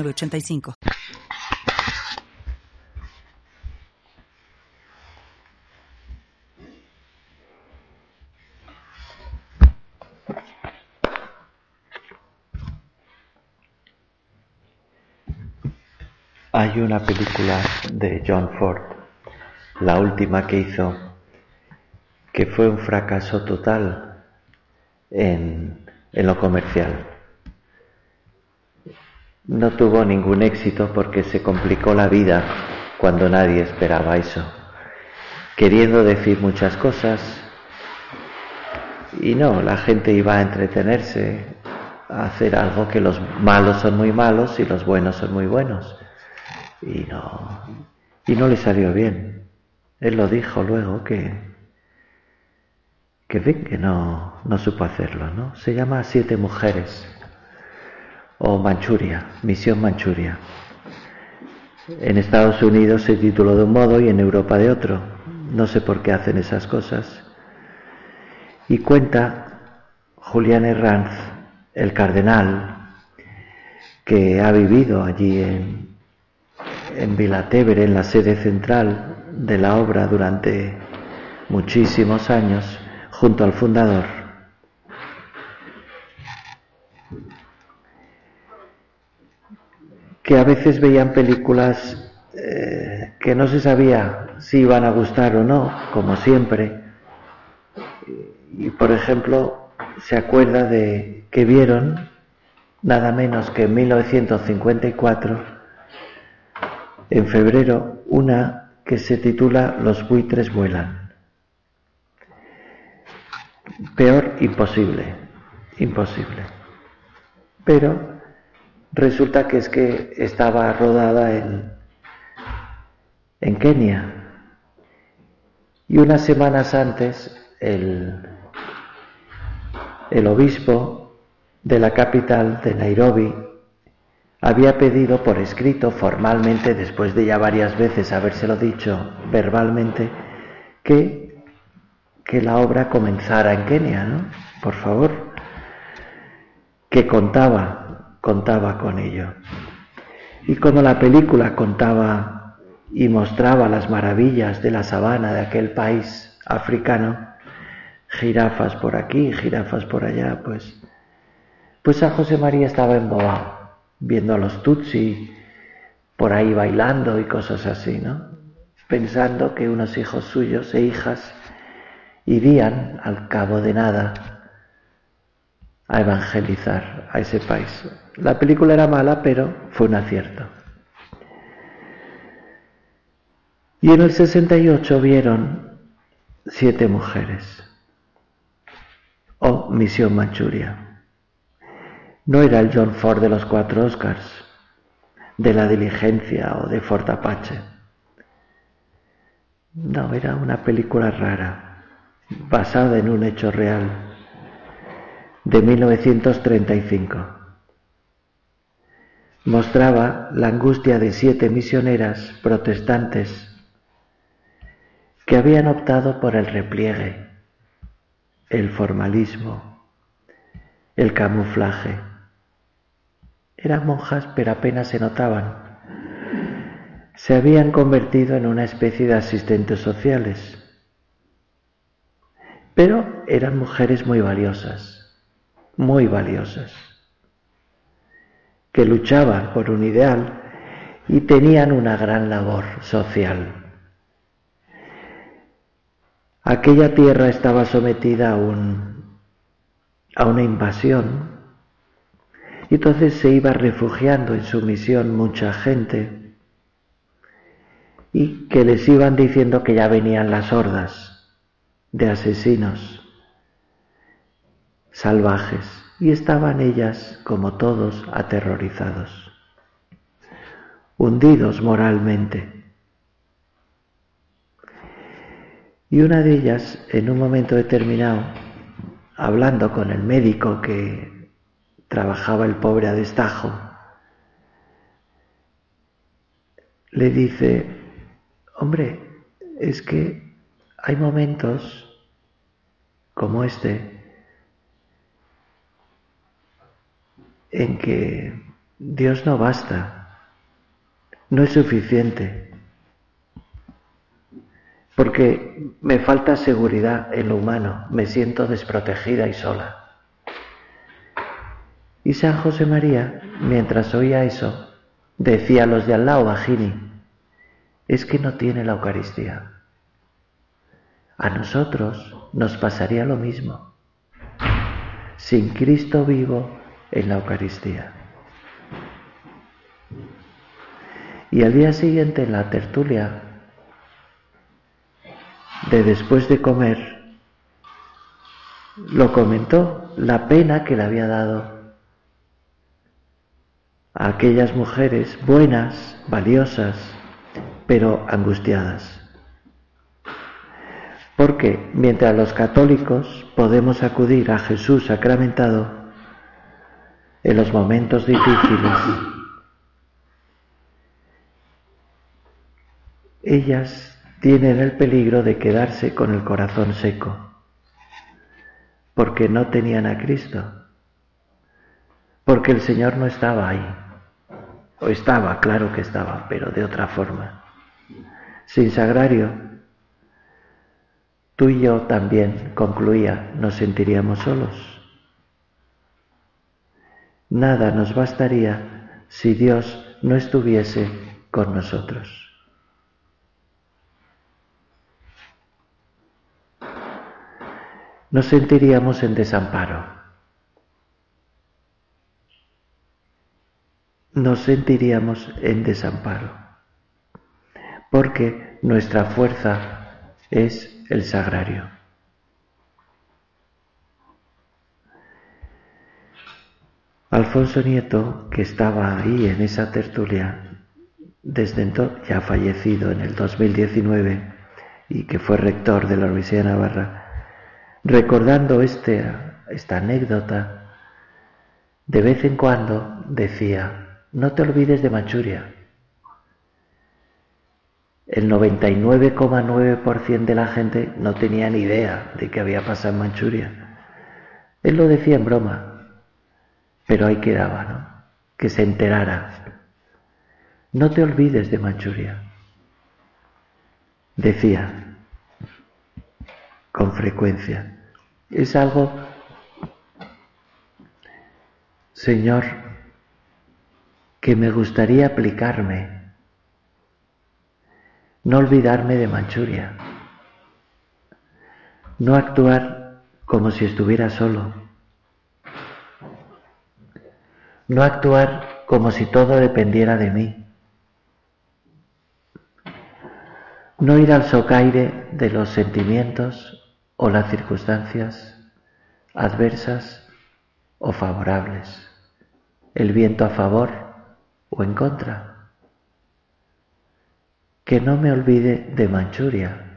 85 Hay una película de John Ford, la última que hizo, que fue un fracaso total en, en lo comercial no tuvo ningún éxito porque se complicó la vida cuando nadie esperaba eso, queriendo decir muchas cosas y no, la gente iba a entretenerse, a hacer algo que los malos son muy malos y los buenos son muy buenos. Y no, y no le salió bien. Él lo dijo luego que, que que no, no supo hacerlo, ¿no? Se llama Siete Mujeres o Manchuria, Misión Manchuria. En Estados Unidos se tituló de un modo y en Europa de otro. No sé por qué hacen esas cosas. Y cuenta Julián Herranz, el cardenal, que ha vivido allí en, en Vilatevere, en la sede central de la obra durante muchísimos años, junto al fundador. Que a veces veían películas eh, que no se sabía si iban a gustar o no, como siempre. Y, por ejemplo, se acuerda de que vieron nada menos que en 1954, en febrero, una que se titula Los buitres vuelan. Peor, imposible, imposible. Pero Resulta que es que estaba rodada en, en Kenia. Y unas semanas antes el, el obispo de la capital de Nairobi había pedido por escrito formalmente, después de ya varias veces habérselo dicho verbalmente, que, que la obra comenzara en Kenia, ¿no? Por favor, que contaba contaba con ello. Y como la película contaba y mostraba las maravillas de la sabana de aquel país africano, jirafas por aquí, jirafas por allá, pues, pues a José María estaba embobado, viendo a los Tutsi por ahí bailando y cosas así, ¿no? Pensando que unos hijos suyos e hijas irían al cabo de nada a evangelizar a ese país. La película era mala, pero fue un acierto. Y en el 68 vieron siete mujeres. O Misión Manchuria. No era el John Ford de los cuatro Oscars, de la diligencia o de Fort Apache. No, era una película rara, basada en un hecho real, de 1935 mostraba la angustia de siete misioneras protestantes que habían optado por el repliegue, el formalismo, el camuflaje. Eran monjas pero apenas se notaban. Se habían convertido en una especie de asistentes sociales. Pero eran mujeres muy valiosas, muy valiosas que luchaban por un ideal y tenían una gran labor social. Aquella tierra estaba sometida a, un, a una invasión y entonces se iba refugiando en su misión mucha gente y que les iban diciendo que ya venían las hordas de asesinos salvajes y estaban ellas, como todos, aterrorizados. hundidos moralmente. Y una de ellas, en un momento determinado, hablando con el médico que trabajaba el pobre a destajo, le dice, hombre, es que hay momentos como este en que Dios no basta, no es suficiente, porque me falta seguridad en lo humano, me siento desprotegida y sola. Y San José María, mientras oía eso, decía a los de al lado, a es que no tiene la Eucaristía. A nosotros nos pasaría lo mismo, sin Cristo vivo en la Eucaristía. Y al día siguiente en la tertulia de después de comer, lo comentó la pena que le había dado a aquellas mujeres buenas, valiosas, pero angustiadas. Porque mientras los católicos podemos acudir a Jesús sacramentado en los momentos difíciles, ellas tienen el peligro de quedarse con el corazón seco, porque no tenían a Cristo, porque el Señor no estaba ahí, o estaba, claro que estaba, pero de otra forma. Sin sagrario, tú y yo también, concluía, nos sentiríamos solos. Nada nos bastaría si Dios no estuviese con nosotros. nos sentiríamos en desamparo. Nos sentiríamos en desamparo, porque nuestra fuerza es el sagrario. Alfonso Nieto, que estaba ahí en esa tertulia, desde entonces ya fallecido en el 2019 y que fue rector de la Universidad de Navarra, Recordando este, esta anécdota, de vez en cuando decía, no te olvides de Manchuria. El 99,9% de la gente no tenía ni idea de qué había pasado en Manchuria. Él lo decía en broma, pero ahí quedaba, ¿no? Que se enterara. No te olvides de Manchuria. Decía, con frecuencia. Es algo, Señor, que me gustaría aplicarme, no olvidarme de Manchuria, no actuar como si estuviera solo, no actuar como si todo dependiera de mí. No ir al socaire de los sentimientos o las circunstancias adversas o favorables, el viento a favor o en contra. Que no me olvide de Manchuria,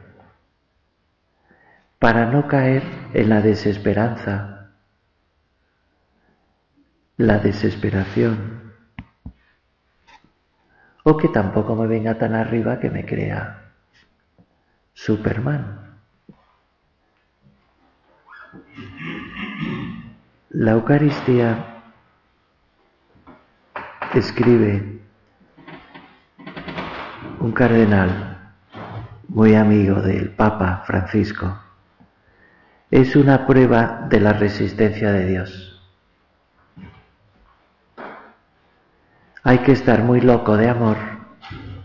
para no caer en la desesperanza, la desesperación, o que tampoco me venga tan arriba que me crea Superman. La Eucaristía escribe un cardenal muy amigo del Papa Francisco, es una prueba de la resistencia de Dios. Hay que estar muy loco de amor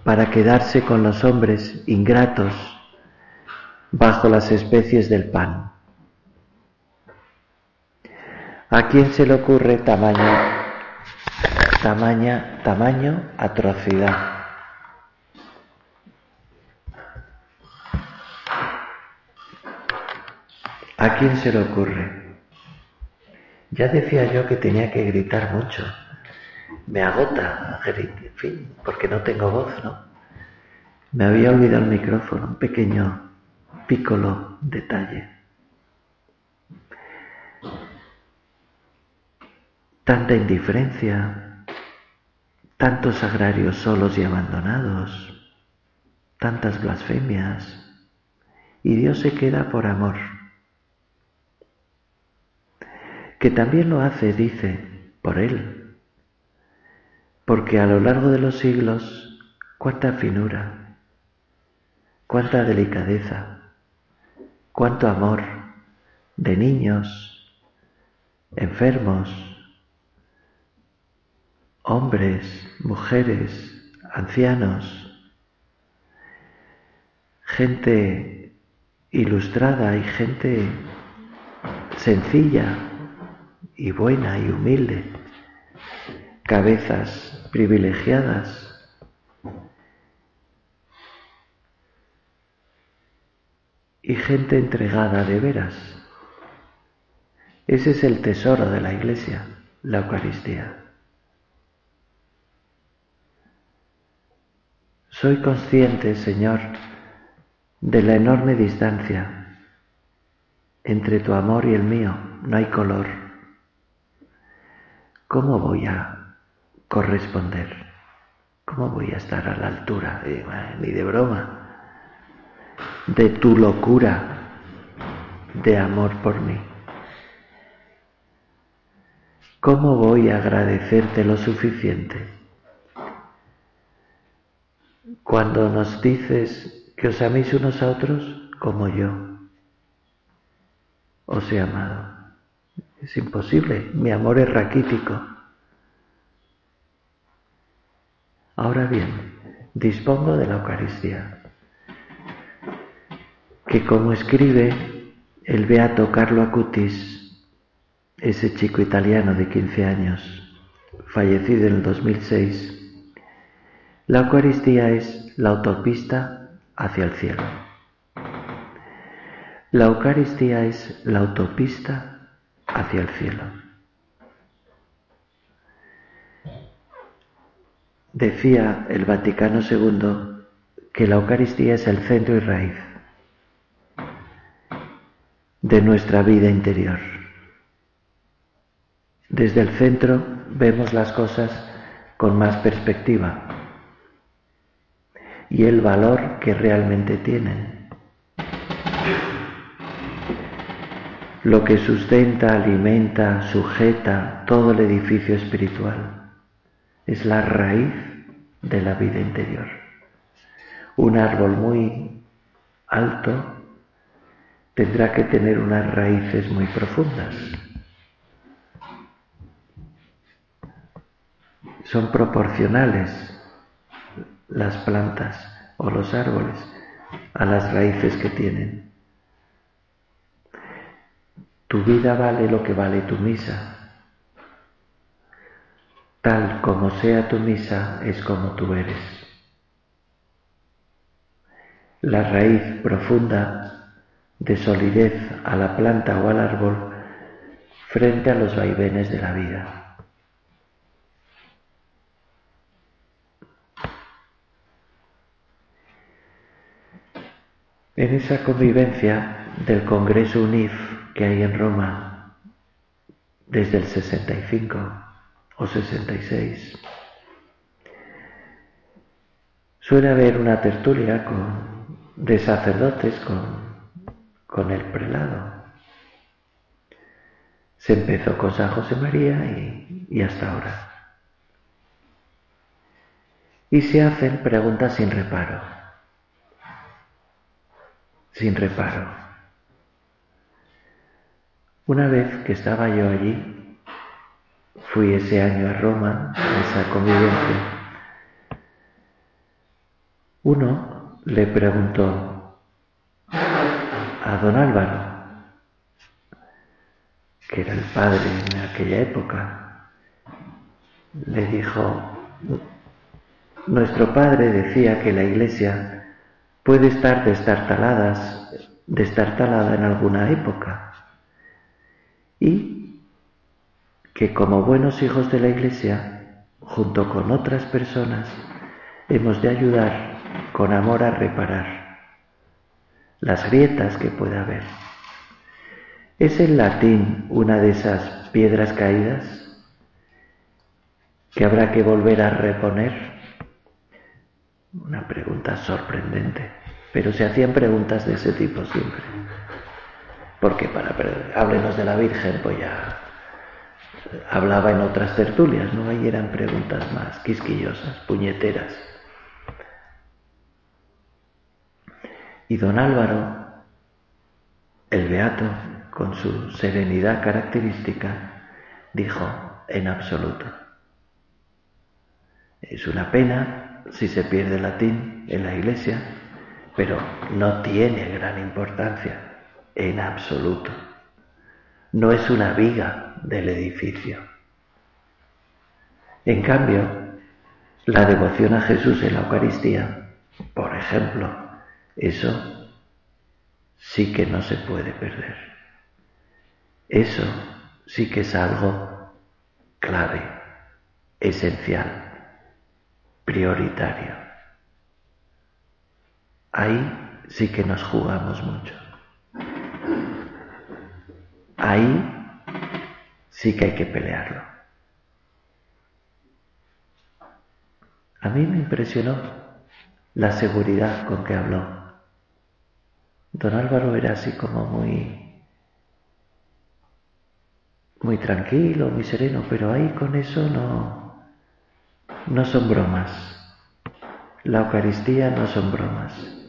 para quedarse con los hombres ingratos bajo las especies del pan. ¿A quién se le ocurre tamaño, tamaña, tamaño, atrocidad? ¿A quién se le ocurre? Ya decía yo que tenía que gritar mucho. Me agota, en fin, porque no tengo voz, ¿no? Me había olvidado el micrófono, un pequeño pícolo detalle. Tanta indiferencia, tantos agrarios solos y abandonados, tantas blasfemias, y Dios se queda por amor. Que también lo hace, dice, por Él, porque a lo largo de los siglos, cuánta finura, cuánta delicadeza, cuánto amor de niños, enfermos, hombres, mujeres, ancianos, gente ilustrada y gente sencilla y buena y humilde, cabezas privilegiadas, y gente entregada de veras. Ese es el tesoro de la iglesia, la Eucaristía. Soy consciente, Señor, de la enorme distancia entre tu amor y el mío. No hay color. ¿Cómo voy a corresponder? ¿Cómo voy a estar a la altura? Eh, ni de broma de tu locura de amor por mí. ¿Cómo voy a agradecerte lo suficiente? Cuando nos dices que os améis unos a otros como yo os he amado. Es imposible, mi amor es raquítico. Ahora bien, dispongo de la Eucaristía que como escribe el beato Carlo Acutis, ese chico italiano de 15 años, fallecido en el 2006, la Eucaristía es la autopista hacia el cielo. La Eucaristía es la autopista hacia el cielo. Decía el Vaticano II que la Eucaristía es el centro y raíz de nuestra vida interior. Desde el centro vemos las cosas con más perspectiva y el valor que realmente tienen. Lo que sustenta, alimenta, sujeta todo el edificio espiritual es la raíz de la vida interior. Un árbol muy alto tendrá que tener unas raíces muy profundas. Son proporcionales las plantas o los árboles a las raíces que tienen. Tu vida vale lo que vale tu misa. Tal como sea tu misa es como tú eres. La raíz profunda de solidez a la planta o al árbol frente a los vaivenes de la vida. En esa convivencia del Congreso UNIF que hay en Roma desde el 65 o 66, suele haber una tertulia con, de sacerdotes con con el prelado. Se empezó con San José María y, hasta ahora. Y se hacen preguntas sin reparo. Sin reparo. Una vez que estaba yo allí, fui ese año a Roma, a esa convivencia, uno le preguntó, a don Álvaro, que era el padre en aquella época, le dijo, nuestro padre decía que la iglesia puede estar destartalada, en alguna época y que como buenos hijos de la iglesia junto con otras personas, hemos de ayudar con amor a reparar las grietas que pueda haber. ¿Es el latín una de esas piedras caídas que habrá que volver a reponer? Una pregunta sorprendente, pero se hacían preguntas de ese tipo siempre. Porque para háblenos de la Virgen, pues ya hablaba en otras tertulias, ¿no? Ahí eran preguntas más quisquillosas, puñeteras. Y don Álvaro, el beato, con su serenidad característica, dijo, en absoluto. Es una pena si se pierde el latín en la iglesia, pero no tiene gran importancia, en absoluto. No es una viga del edificio. En cambio, la devoción a Jesús en la Eucaristía, por ejemplo, eso sí que no se puede perder. Eso sí que es algo clave, esencial prioritario. Ahí sí que nos jugamos mucho. Ahí sí que hay que pelearlo. A mí me impresionó la seguridad con que habló. Don Álvaro era así como muy muy tranquilo, muy sereno, pero ahí con eso no no son bromas. La Eucaristía no son bromas.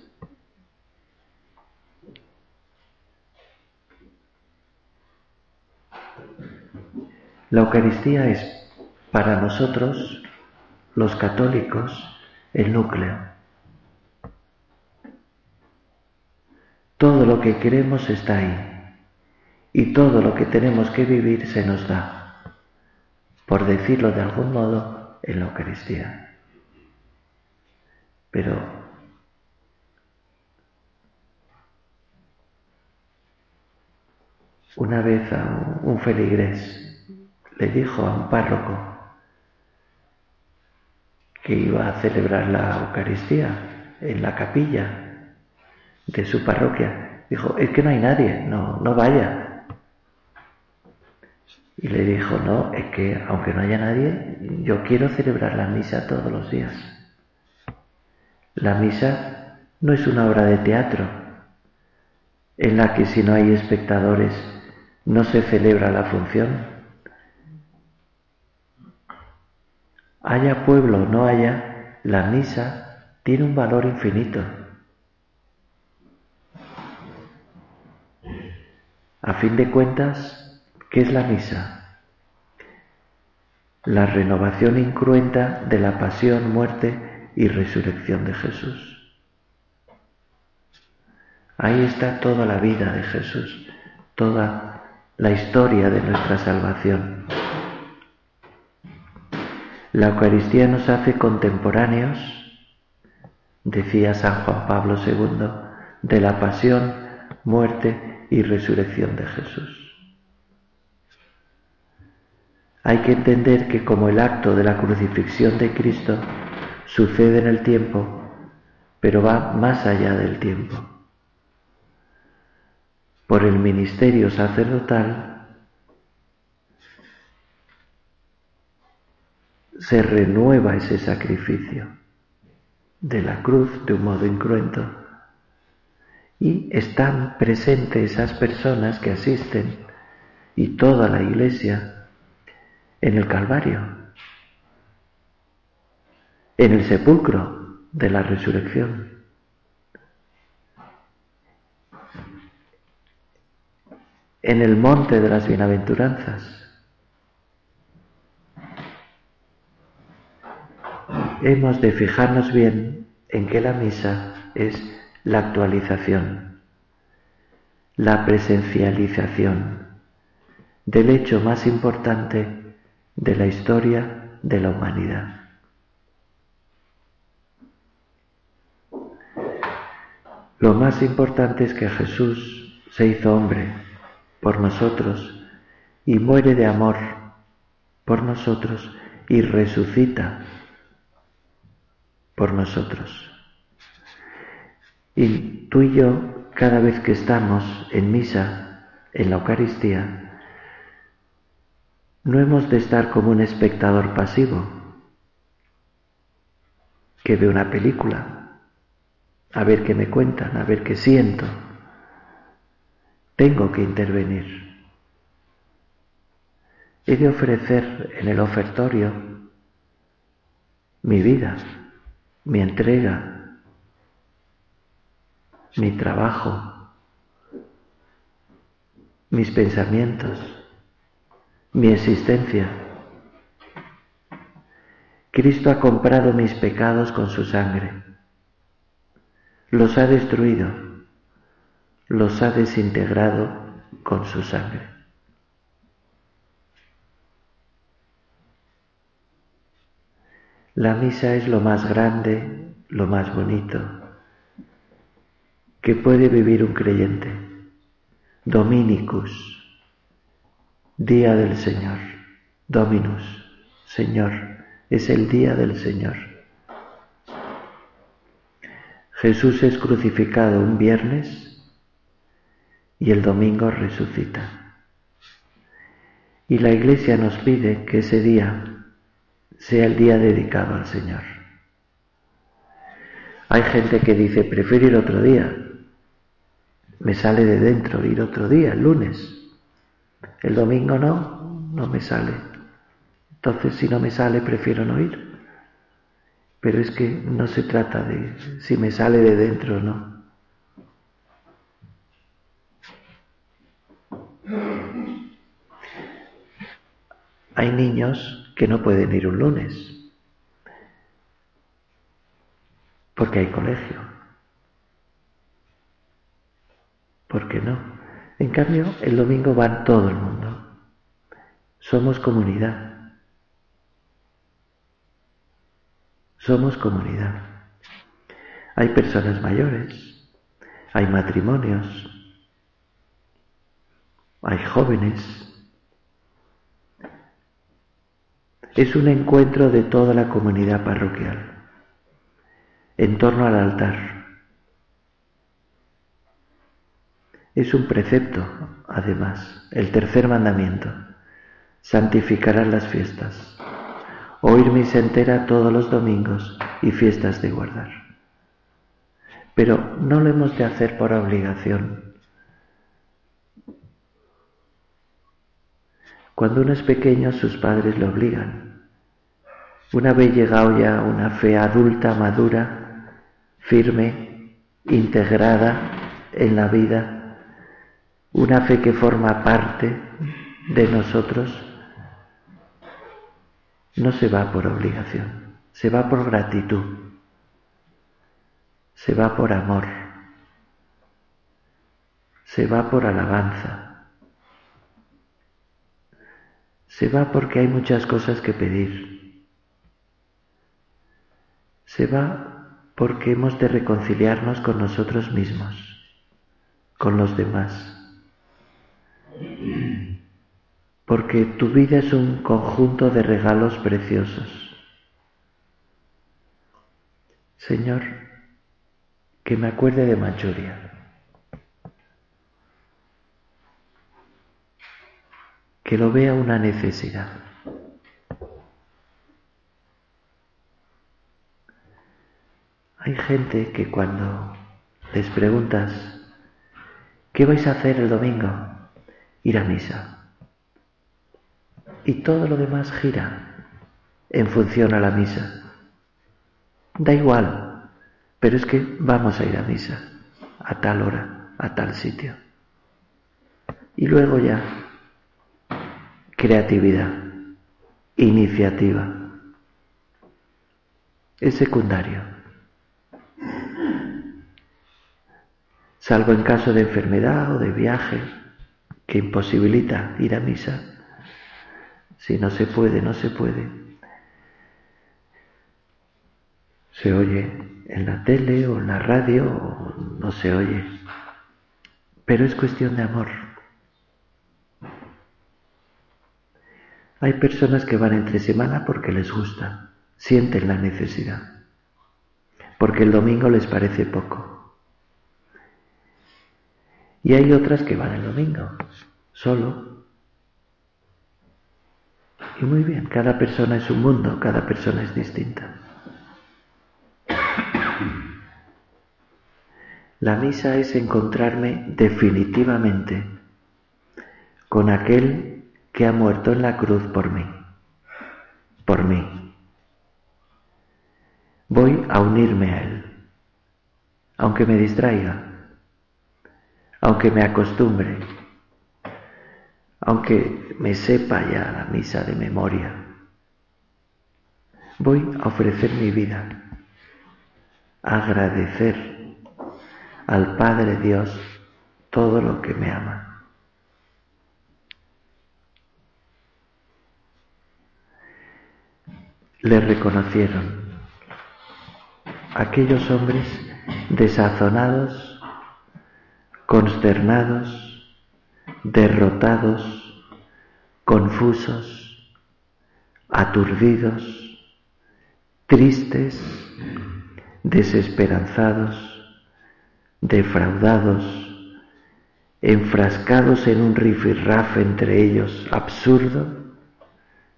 La Eucaristía es para nosotros, los católicos, el núcleo. Todo lo que queremos está ahí y todo lo que tenemos que vivir se nos da. Por decirlo de algún modo, en la Eucaristía. Pero una vez a un feligrés le dijo a un párroco que iba a celebrar la Eucaristía en la capilla de su parroquia. Dijo, es que no hay nadie, no, no vaya. Y le dijo, no, es que aunque no haya nadie, yo quiero celebrar la misa todos los días. La misa no es una obra de teatro en la que si no hay espectadores no se celebra la función. Haya pueblo o no haya, la misa tiene un valor infinito. A fin de cuentas, ¿Qué es la misa? La renovación incruenta de la pasión, muerte y resurrección de Jesús. Ahí está toda la vida de Jesús, toda la historia de nuestra salvación. La Eucaristía nos hace contemporáneos, decía San Juan Pablo II, de la pasión, muerte y resurrección de Jesús. Hay que entender que como el acto de la crucifixión de Cristo sucede en el tiempo, pero va más allá del tiempo. Por el ministerio sacerdotal se renueva ese sacrificio de la cruz de un modo incruento y están presentes esas personas que asisten y toda la iglesia en el Calvario, en el sepulcro de la resurrección. en el monte de las bienaventuranzas. Hemos de fijarnos bien en que la misa es la actualización, la presencialización del hecho más importante de la historia de la humanidad. Lo más importante es que Jesús se hizo hombre por nosotros y muere de amor por nosotros y resucita por nosotros. Y tú y yo, cada vez que estamos en misa, en la Eucaristía, no hemos de estar como un espectador pasivo que ve una película, a ver qué me cuentan, a ver qué siento. Tengo que intervenir. He de ofrecer en el ofertorio mi vida, mi entrega, mi trabajo, mis pensamientos, mi existencia. Cristo ha comprado mis pecados con su sangre, los ha destruido, los ha desintegrado con su sangre. La misa es lo más grande, lo más bonito que puede vivir un creyente. Dominicus, día del Señor. Dominus, Señor, es el día del Señor. Jesús es crucificado un viernes y el domingo resucita. Y la Iglesia nos pide que ese día sea el día dedicado al Señor. Hay gente que dice, prefiero ir otro día. Me sale de dentro ir otro día, el lunes. El domingo no, no me sale. Entonces si no me sale, prefiero no ir. Pero es que no se trata de si me sale de dentro o no. Hay niños que no pueden ir un lunes, porque hay colegio. ¿Por qué no? En cambio, el domingo va todo el mundo. Somos comunidad. Somos comunidad. Hay personas mayores, hay matrimonios, hay jóvenes, es un encuentro de toda la comunidad parroquial en torno al altar. Es un precepto, además, el tercer mandamiento. Santificarás las fiestas. Oír misa entera todos los domingos y fiestas de guardar. Pero no lo hemos de hacer por obligación. Cuando uno es pequeño, sus padres lo obligan. Una vez llegado ya a una fe adulta, madura, firme, integrada en la vida, una fe que forma parte de nosotros, no se va por obligación, se va por gratitud, se va por amor, se va por alabanza, se va porque hay muchas cosas que pedir se va porque hemos de reconciliarnos con nosotros mismos, con los demás. Porque tu vida es un conjunto de regalos preciosos. Señor, que me acuerde de Manchuria. Que lo vea una necesidad. Hay gente que cuando les preguntas, ¿qué vais a hacer el domingo? Ir a misa. Y todo lo demás gira en función a la misa. Da igual, pero es que vamos a ir a misa a tal hora, a tal sitio. Y luego ya, creatividad, iniciativa. Es secundario. salvo en caso de enfermedad o de viaje que imposibilita ir a misa. Si no se puede, no se puede. Se oye en la tele o en la radio o no se oye. Pero es cuestión de amor. Hay personas que van entre semana porque les gusta, sienten la necesidad, porque el domingo les parece poco. Y hay otras que van el domingo, solo. Y muy bien, cada persona es un mundo, cada persona es distinta. La misa es encontrarme definitivamente con aquel que ha muerto en la cruz por mí, por mí. Voy a unirme a Él, aunque me distraiga, aunque me acostumbre, aunque me sepa ya la misa de memoria. Voy a ofrecer mi vida, a agradecer al Padre Dios todo lo que me ama. Le reconocieron. Aquellos hombres desazonados, consternados, derrotados, confusos, aturdidos, tristes, desesperanzados, defraudados, enfrascados en un rifirrafe entre ellos absurdo,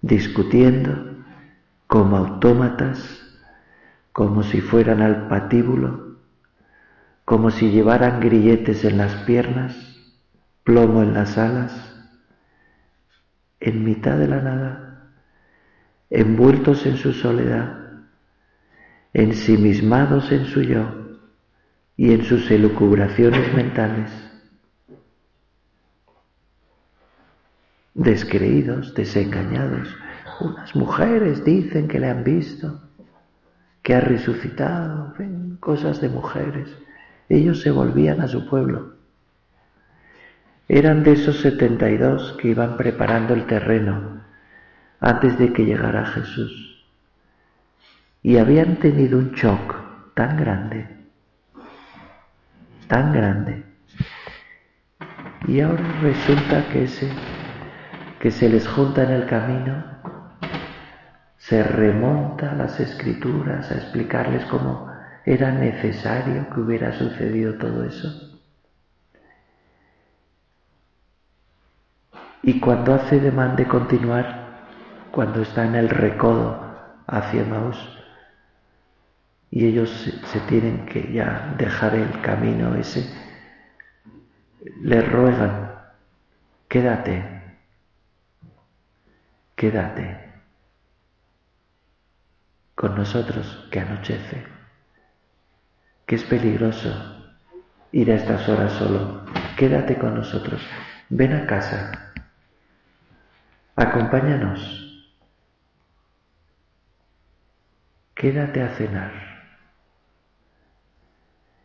discutiendo, como autómatas, como si fueran al patíbulo, como si llevaran grilletes en las piernas, plomo en las alas, en mitad de la nada, envueltos en su soledad, ensimismados en su yo y en sus elucubraciones mentales, descreídos, desengañados, unas mujeres dicen que le han visto, que ha resucitado, ven, cosas de mujeres. Ellos se volvían a su pueblo. Eran de esos setenta y dos que iban preparando el terreno antes de que llegara Jesús. Y habían tenido un shock tan grande, tan grande. Y ahora resulta que ese que se les junta en el camino se remonta a las escrituras a explicarles cómo era necesario que hubiera sucedido todo eso. Y cuando hace demanda de continuar, cuando está en el recodo hacia Maús, y ellos se, tienen que ya dejar el camino ese, le ruegan, quédate, quédate con nosotros que anochece, que es peligroso ir a estas horas solo. Quédate con nosotros, ven a casa, acompáñanos, quédate a cenar.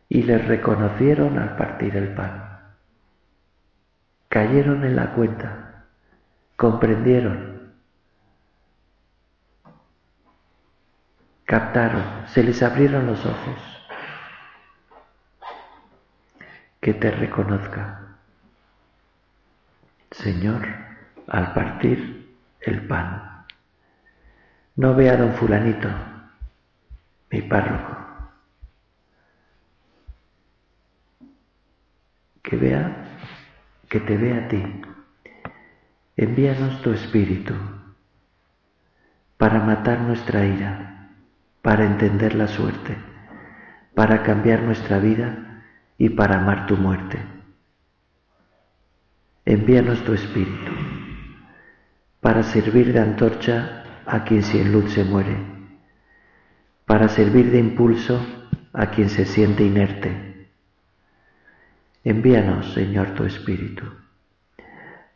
Y les reconocieron al partir el pan. Cayeron en la cuenta, comprendieron captaron, se les abrieron los ojos. Que te reconozca, Señor, al partir el pan. No vea a don fulanito, mi párroco. Que vea, que te vea a ti. Envíanos tu espíritu para matar nuestra ira para entender la suerte, para cambiar nuestra vida y para amar tu muerte. Envíanos tu espíritu para servir de antorcha a quien sin luz se muere, para servir de impulso a quien se siente inerte. Envíanos, Señor, tu espíritu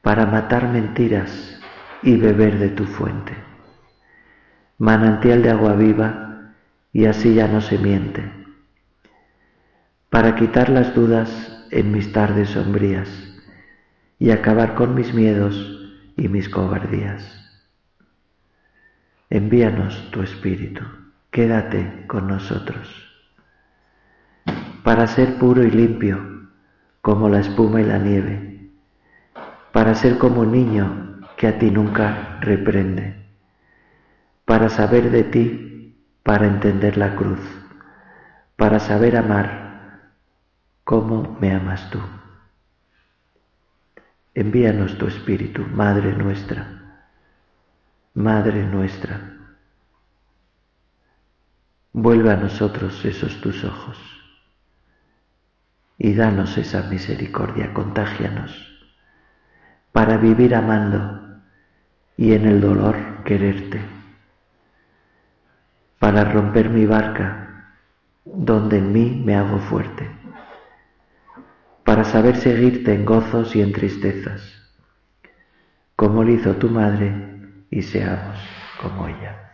para matar mentiras y beber de tu fuente. Manantial de agua viva, y así ya no se miente. Para quitar las dudas en mis tardes sombrías y acabar con mis miedos y mis cobardías. Envíanos tu Espíritu, quédate con nosotros, para ser puro y limpio como la espuma y la nieve, para ser como un niño que a ti nunca reprende, para saber de ti, para entender la cruz, para saber amar como me amas tú. Envíanos tu Espíritu, Madre nuestra, Madre nuestra. Vuelve a nosotros esos tus ojos y danos esa misericordia, contágianos, para vivir amando y en el dolor quererte, para romper mi barca donde en mí me hago fuerte, para saber seguirte en gozos y en tristezas, como lo hizo tu madre y seamos como ella.